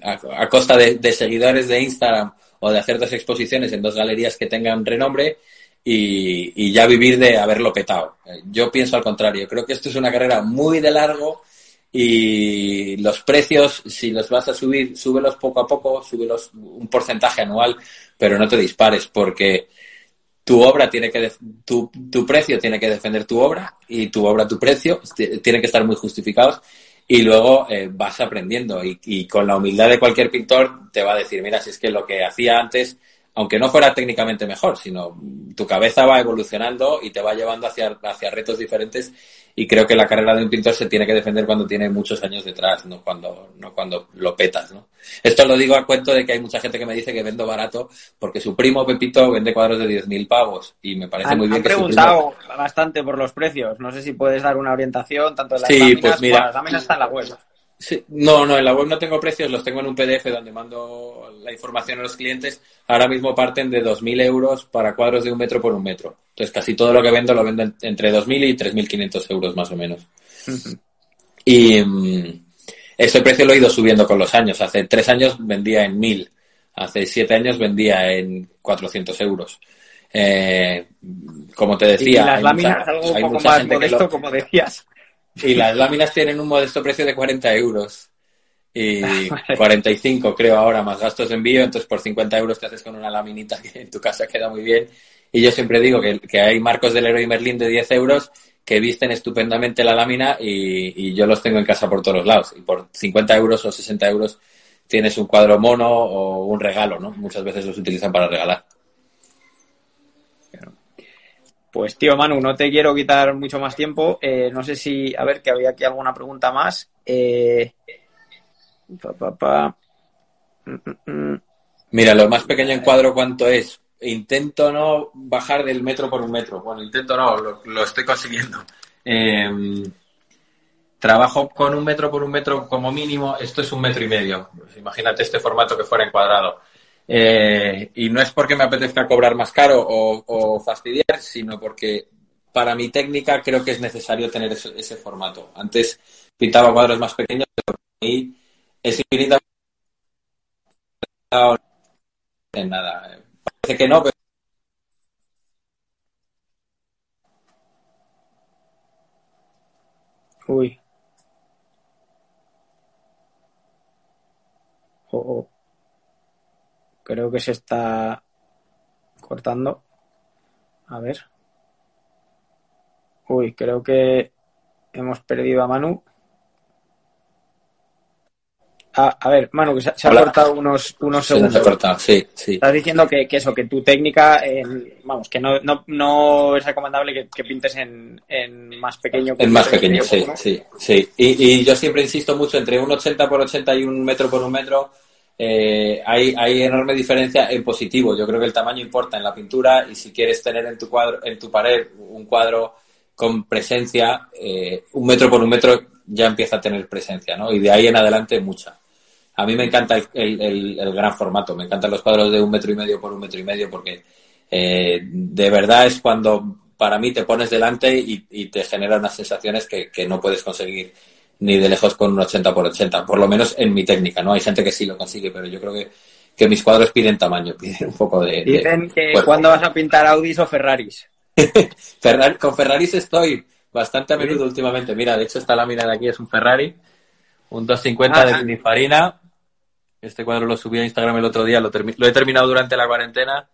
a, costa de, de, seguidores de Instagram o de hacer dos exposiciones en dos galerías que tengan renombre y, ya vivir de haberlo petado. Yo pienso al contrario, creo que esto es una carrera muy de largo y los precios, si los vas a subir, súbelos poco a poco, súbelos un porcentaje anual, pero no te dispares porque tu obra tiene que, tu, tu precio tiene que defender tu obra y tu obra, tu precio, tiene que estar muy justificados y luego eh, vas aprendiendo. Y, y, con la humildad de cualquier pintor te va a decir, mira, si es que lo que hacía antes aunque no fuera técnicamente mejor, sino tu cabeza va evolucionando y te va llevando hacia, hacia retos diferentes y creo que la carrera de un pintor se tiene que defender cuando tiene muchos años detrás, no cuando, no cuando lo petas, ¿no? Esto lo digo a cuento de que hay mucha gente que me dice que vendo barato porque su primo Pepito vende cuadros de 10.000 pavos y me parece muy bien que
preguntado bastante por los precios, no sé si puedes dar una orientación tanto en las
sí, pues mira,
está en la web.
Sí, no, no, en la web no tengo precios, los tengo en un PDF donde mando la información a los clientes. Ahora mismo parten de 2.000 euros para cuadros de un metro por un metro. Entonces, casi todo lo que vendo lo vendo entre 2.000 y 3.500 euros más o menos. Y mm, ese precio lo he ido subiendo con los años. Hace tres años vendía en 1.000. Hace siete años vendía en 400 euros. Eh, como te decía.
Y las láminas algo un poco más modesto, como decías.
Y las láminas tienen un modesto precio de 40 euros. Y 45 creo ahora, más gastos de envío. Entonces por 50 euros te haces con una laminita que en tu casa queda muy bien. Y yo siempre digo que, hay marcos del Leroy Merlin de 10 euros que visten estupendamente la lámina y, yo los tengo en casa por todos lados. Y por 50 euros o 60 euros tienes un cuadro mono o un regalo, ¿no? Muchas veces los utilizan para regalar.
Pues tío Manu, no te quiero quitar mucho más tiempo. Eh, no sé si, a ver, que había aquí alguna pregunta más. Eh,
mm, mm, mm. Mira, lo más pequeño en cuadro, ¿cuánto es? Intento no bajar del metro por un metro. Bueno, intento no, lo, estoy consiguiendo. Em, trabajo con un metro por un metro como mínimo. Esto es un metro y medio. Imagínate este formato que fuera en cuadrado. Eh, y no es porque me apetezca cobrar más caro o, fastidiar, sino porque para mi técnica creo que es necesario tener ese, formato. Antes pintaba cuadros más pequeños, pero para es infinita. Nada. Parece que no, pero.
Uy. Oh, oh. Creo que se está cortando. A ver. Uy, creo que hemos perdido a Manu. Ah, a ver, Manu, que se, ha cortado unos, unos segundos.
Se ha cortado, sí, sí.
Estás diciendo que, eso, que tu técnica, vamos, que no, no, es recomendable que, pintes en, más pequeño.
En más pequeño, sí, sí, sí. Y, y, yo siempre insisto mucho entre un 80 por 80 y un metro por un metro eh, hay, hay, enorme diferencia en positivo. Yo creo que el tamaño importa en la pintura y si quieres tener en tu cuadro, en tu pared un cuadro con presencia, eh, un metro por un metro ya empieza a tener presencia, ¿no? Y de ahí en adelante mucha. A mí me encanta el, gran formato, me encantan los cuadros de un metro y medio por un metro y medio porque eh, de verdad es cuando para mí te pones delante y, te genera unas sensaciones que no puedes conseguir ni de lejos con un 80 por 80, por lo menos en mi técnica, ¿no? Hay gente que sí lo consigue, pero yo creo que, que mis cuadros piden tamaño, piden un poco de...
Dicen que cuando vas a pintar Audis o Ferraris.
con Ferraris estoy bastante a menudo últimamente. Mira, de hecho esta lámina de aquí es un Ferrari, un 250 de Pininfarina. Este cuadro lo subí a Instagram el otro día, lo, lo he terminado durante la cuarentena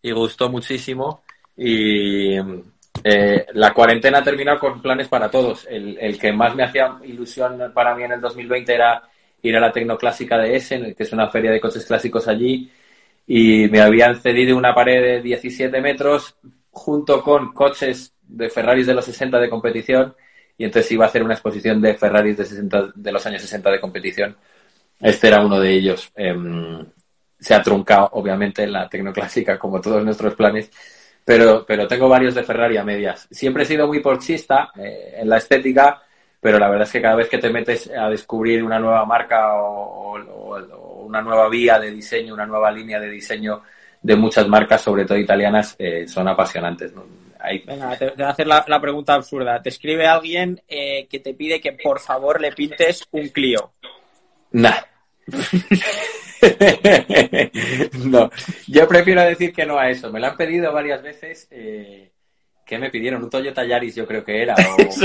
y gustó muchísimo. Y, eh, la cuarentena ha terminado con planes para todos. El, que más me hacía ilusión para mí en el 2020 era ir a la Tecnoclásica de Essen, que es una feria de coches clásicos allí, y me habían cedido una pared de 17 metros junto con coches de Ferraris de los 60 de competición, y entonces iba a hacer una exposición de Ferraris de, de los años 60 de competición. Este era uno de ellos. Em, se ha truncado, obviamente, en la Tecnoclásica, como todos nuestros planes, pero, pero tengo varios de Ferrari a medias. Siempre he sido muy porchista eh, en la estética, pero la verdad es que cada vez que te metes a descubrir una nueva marca o, una nueva vía de diseño, una nueva línea de diseño de muchas marcas, sobre todo italianas, eh, son apasionantes.
Venga, te, voy a hacer la, pregunta absurda. Te escribe alguien eh, que te pide que por favor le pintes un Clio.
Nah. no, yo prefiero decir que no a eso. Me lo han pedido varias veces. Eh, ¿Qué me pidieron? Un Toyota Yaris, yo creo que era,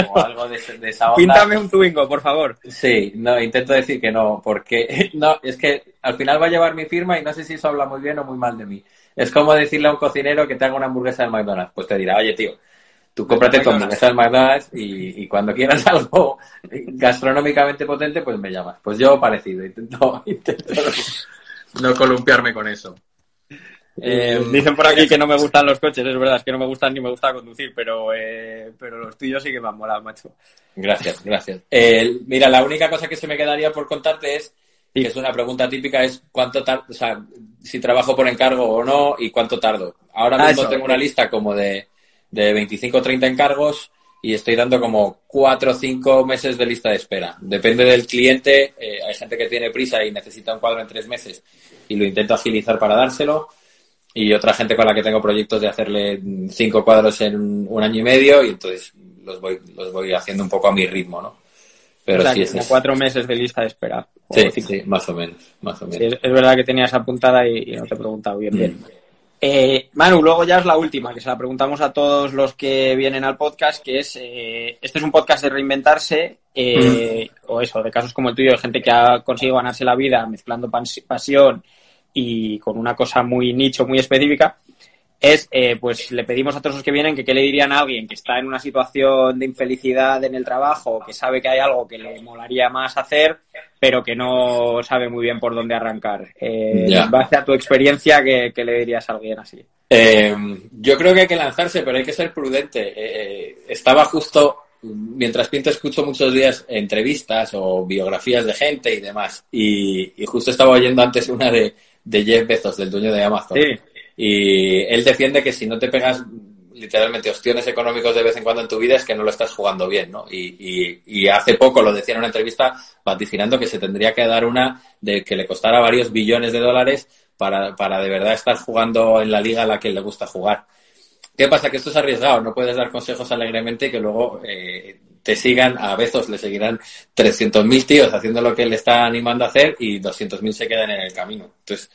o, algo de, esa onda.
Píntame un Twingo, por favor.
Sí, no, intento decir que no, porque no, es que al final va a llevar mi firma y no sé si eso habla muy bien o muy mal de mí. Es como decirle a un cocinero que te haga una hamburguesa del McDonald's. Pues te dirá, oye, tío, Tú cómprate tu hamburguesa del McDonald's y, y, cuando quieras algo gastronómicamente potente, pues me llamas. Pues yo parecido, intento, intento no columpiarme con eso.
Eh, dicen por aquí que no me gustan los coches, es verdad, es que no me gustan ni me gusta conducir, pero, eh, pero los tuyos sí que me han molado, macho.
Gracias, gracias. Eh, mira, la única cosa que se me quedaría por contarte es, y es una pregunta típica, es cuánto tardo, o sea, si trabajo por encargo o no y cuánto tardo. Ahora ah, mismo tengo una lista como de de 25 o 30 encargos y estoy dando como cuatro o cinco meses de lista de espera. Depende del cliente, eh, hay gente que tiene prisa y necesita un cuadro en tres meses y lo intento agilizar para dárselo y otra gente con la que tengo proyectos de hacerle cinco cuadros en un año y medio y entonces los voy, los voy haciendo un poco a mi ritmo, ¿no?
Pero sí, es como cuatro meses de lista de espera.
Sí, sí, más o menos, más o menos.
es, verdad que tenías apuntada y, no te he preguntado bien, bien. Eh, Manu, luego ya es la última, que se la preguntamos a todos los que vienen al podcast, que es, eh, este es un podcast de reinventarse, eh, o eso, de casos como el tuyo, de gente que ha conseguido ganarse la vida mezclando pasión y con una cosa muy nicho, muy específica es, eh, pues le pedimos a todos los que vienen que qué le dirían a alguien que está en una situación de infelicidad en el trabajo, que sabe que hay algo que le molaría más hacer, pero que no sabe muy bien por dónde arrancar. Eh, en base a tu experiencia, ¿qué, le dirías a alguien así?
Eh, yo creo que hay que lanzarse, pero hay que ser prudente. Eh, estaba justo, mientras pinto, escucho muchos días entrevistas o biografías de gente y demás, y, justo estaba oyendo antes una de, de Jeff Bezos, del dueño de Amazon. Sí y él defiende que si no te pegas literalmente ostiones económicos de vez en cuando en tu vida es que no lo estás jugando bien, ¿no? Y, hace poco lo decía en una entrevista vaticinando que se tendría que dar una de que le costara varios billones de dólares para, de verdad estar jugando en la liga a la que le gusta jugar. ¿Qué pasa? Que esto es arriesgado, no puedes dar consejos alegremente y que luego eh, te sigan, a veces le seguirán 300.000 tíos haciendo lo que le está animando a hacer y 200.000 se quedan en el camino. Entonces,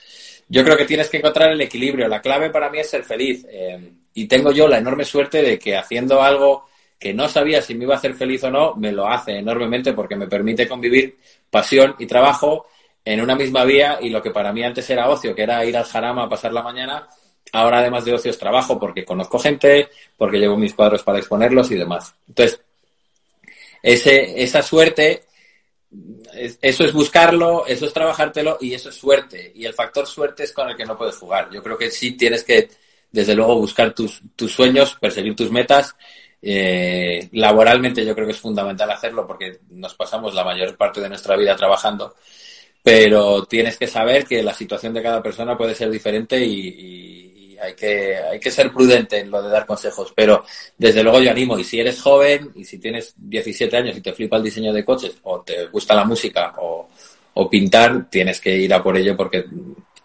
yo creo que tienes que encontrar el equilibrio. La clave para mí es ser feliz. Eh, y tengo yo la enorme suerte de que haciendo algo que no sabía si me iba a hacer feliz o no, me lo hace enormemente porque me permite convivir pasión y trabajo en una misma vía y lo que para mí antes era ocio, que era ir al jarama a pasar la mañana, ahora además de ocio es trabajo porque conozco gente, porque llevo mis cuadros para exponerlos y demás. Entonces, ese, esa suerte eso es buscarlo, eso es trabajártelo y eso es suerte. Y el factor suerte es con el que no puedes jugar. Yo creo que sí tienes que, desde luego, buscar tus, sueños, perseguir tus metas. Eh, laboralmente yo creo que es fundamental hacerlo porque nos pasamos la mayor parte de nuestra vida trabajando. Pero tienes que saber que la situación de cada persona puede ser diferente y hay que, hay que ser prudente en lo de dar consejos, pero desde luego yo animo, y si eres joven y si tienes 17 años y te flipa el diseño de coches o te gusta la música o, pintar, tienes que ir a por ello porque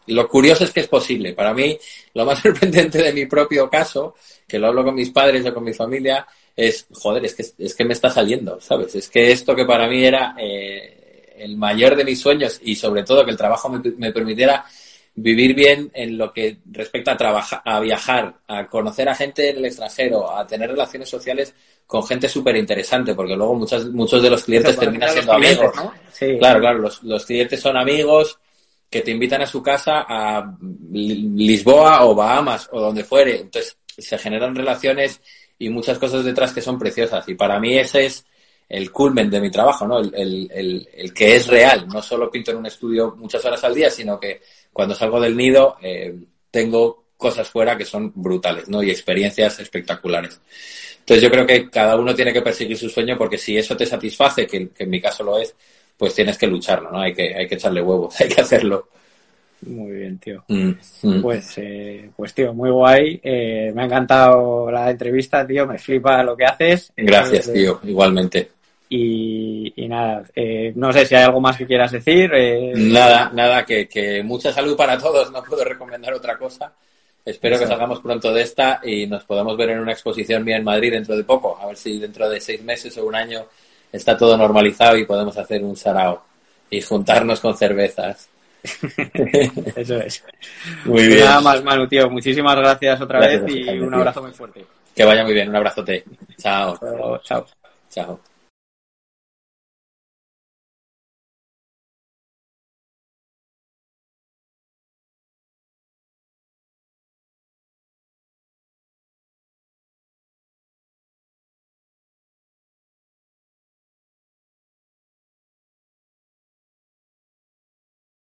lo curioso es que es posible. Para mí, lo más sorprendente de mi propio caso, que lo hablo con mis padres o con mi familia, es, joder, es que, es que me está saliendo, ¿sabes? Es que esto que para mí era eh, el mayor de mis sueños y sobre todo que el trabajo me, me permitiera vivir bien en lo que respecta a trabajar, a viajar, a conocer a gente en el extranjero, a tener relaciones sociales con gente súper interesante, porque luego muchos, muchos de los clientes terminan siendo amigos. Claro, claro, los, los clientes son amigos que te invitan a su casa a Lisboa o Bahamas o donde fuere. Entonces se generan relaciones y muchas cosas detrás que son preciosas. Y para mí ese es el culmen de mi trabajo, ¿no? El, el, el, que es real. No solo pinto en un estudio muchas horas al día, sino que cuando salgo del nido eh, tengo cosas fuera que son brutales, ¿no? Y experiencias espectaculares. Entonces yo creo que cada uno tiene que perseguir su sueño porque si eso te satisface, que, en mi caso lo es, pues tienes que lucharlo, ¿no? Hay que, hay que echarle huevos, hay que hacerlo.
Muy bien, tío. Mm, mm. Pues, eh, pues, tío, muy guay. Eh, me ha encantado la entrevista, tío. Me flipa lo que haces.
Gracias, tío. Igualmente.
Y, nada, eh, no sé si hay algo más que quieras decir. Eh.
Nada, nada, que, mucha salud para todos, no puedo recomendar otra cosa. Espero que salgamos pronto de esta y nos podamos ver en una exposición mía en Madrid dentro de poco. A ver si dentro de seis meses o un año está todo normalizado y podemos hacer un sarao y juntarnos con cervezas.
Eso es. Muy bien. Nada más, Manu, tío. Muchísimas gracias otra vez y un abrazo muy fuerte.
Que vaya muy bien. Un abrazote. Chao.
Chao.
Chao.